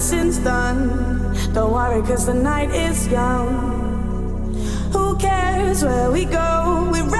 dancing's done. Don't worry, cause the night is young. Who cares where we go? We're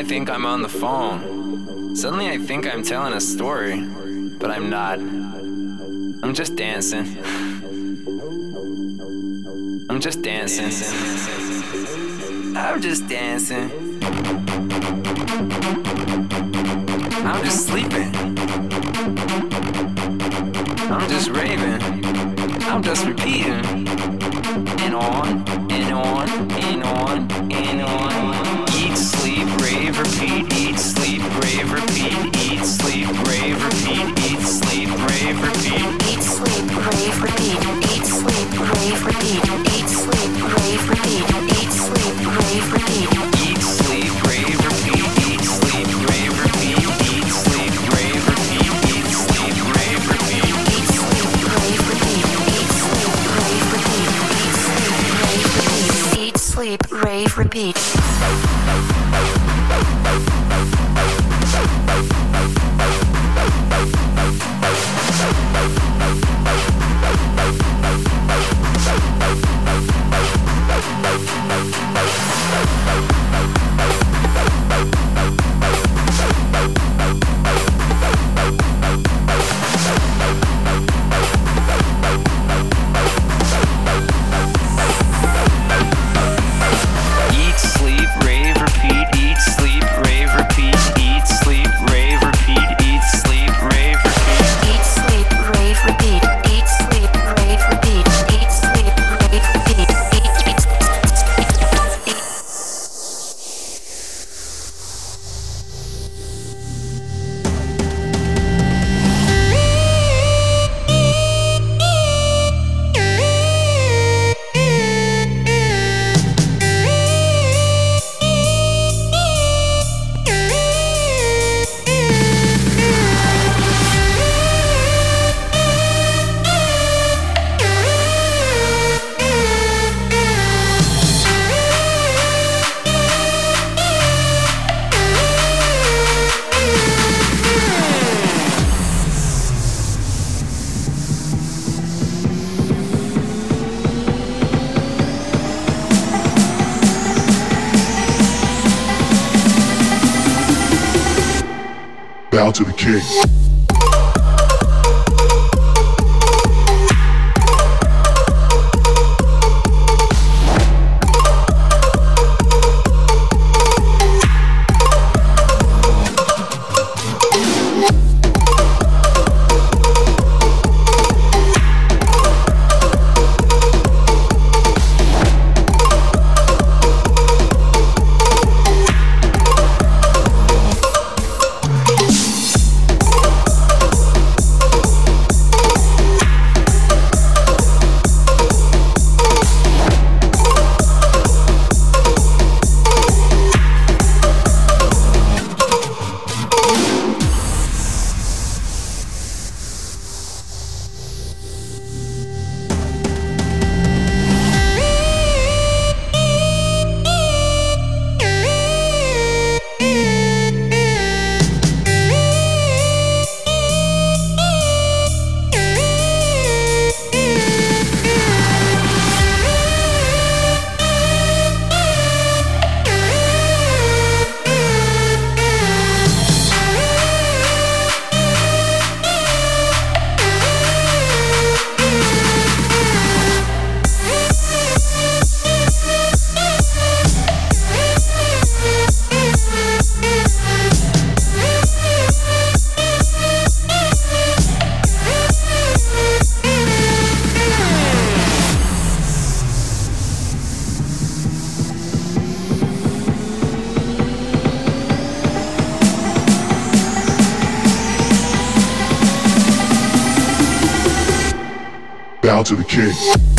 I think I'm on the phone. Suddenly I think I'm telling a story, but I'm not. I'm just dancing. I'm just dancing. I'm just dancing. I'm just sleeping. I'm just raving. I'm just repeating. And on, and on, and on, and on. to the king.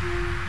Música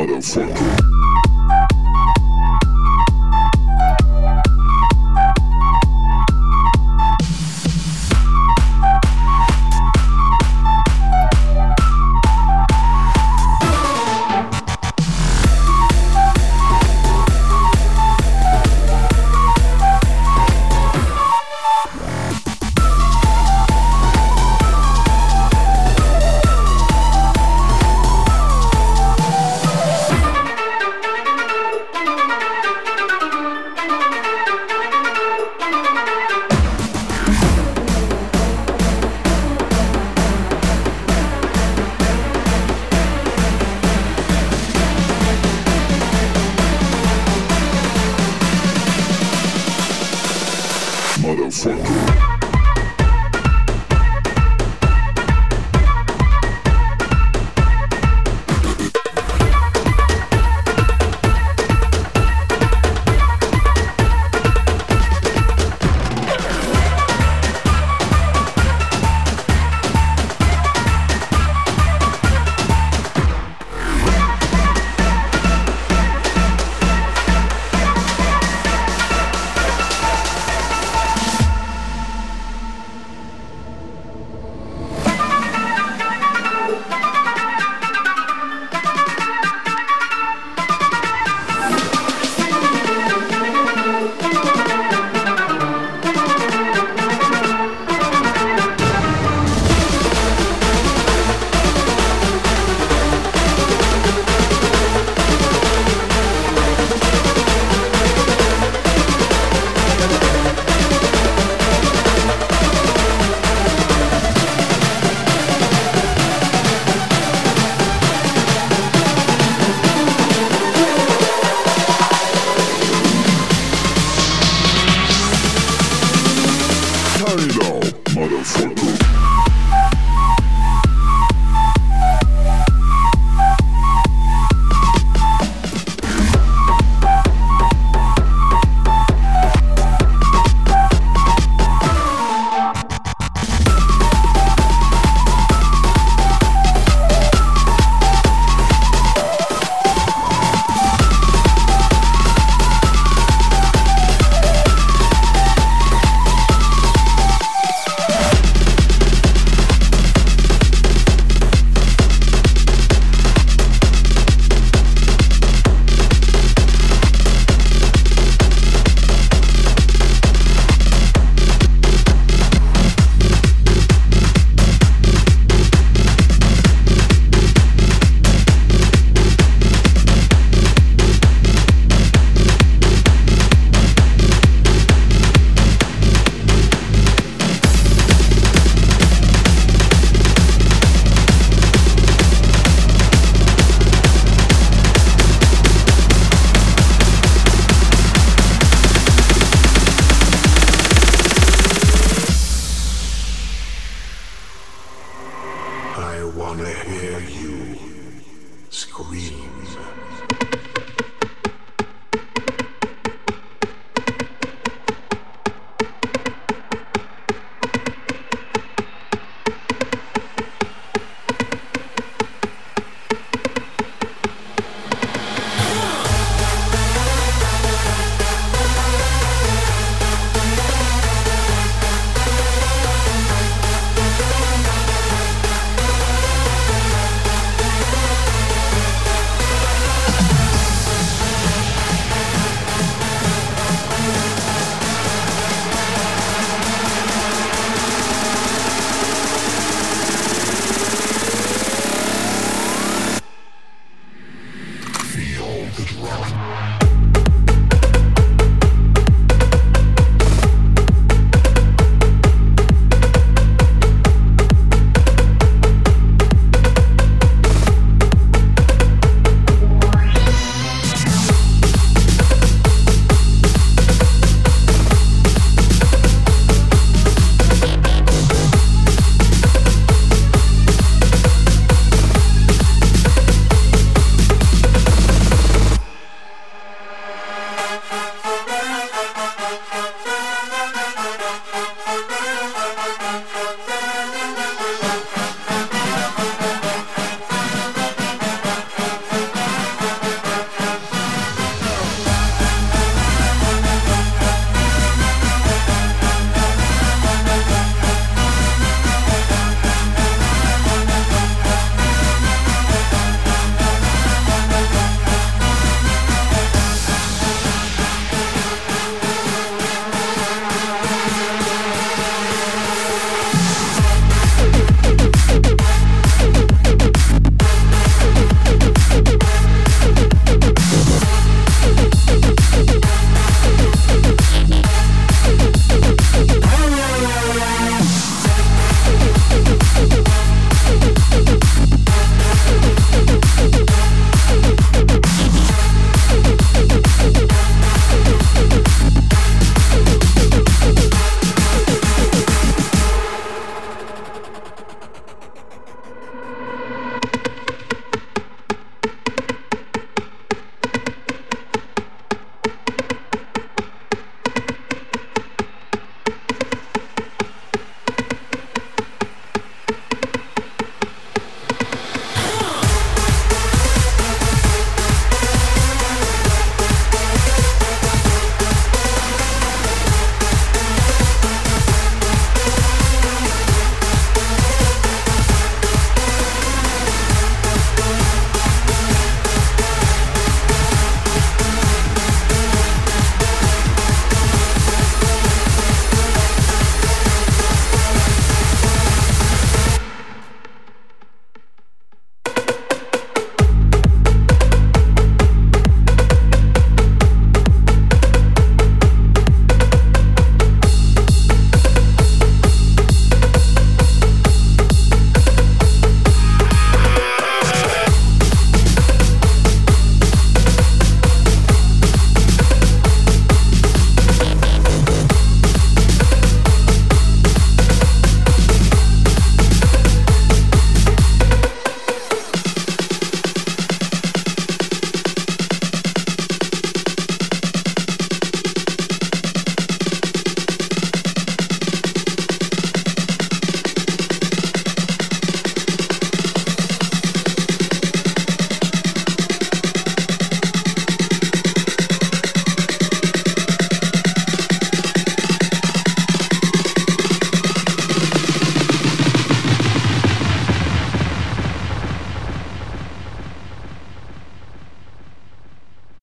motherfucker.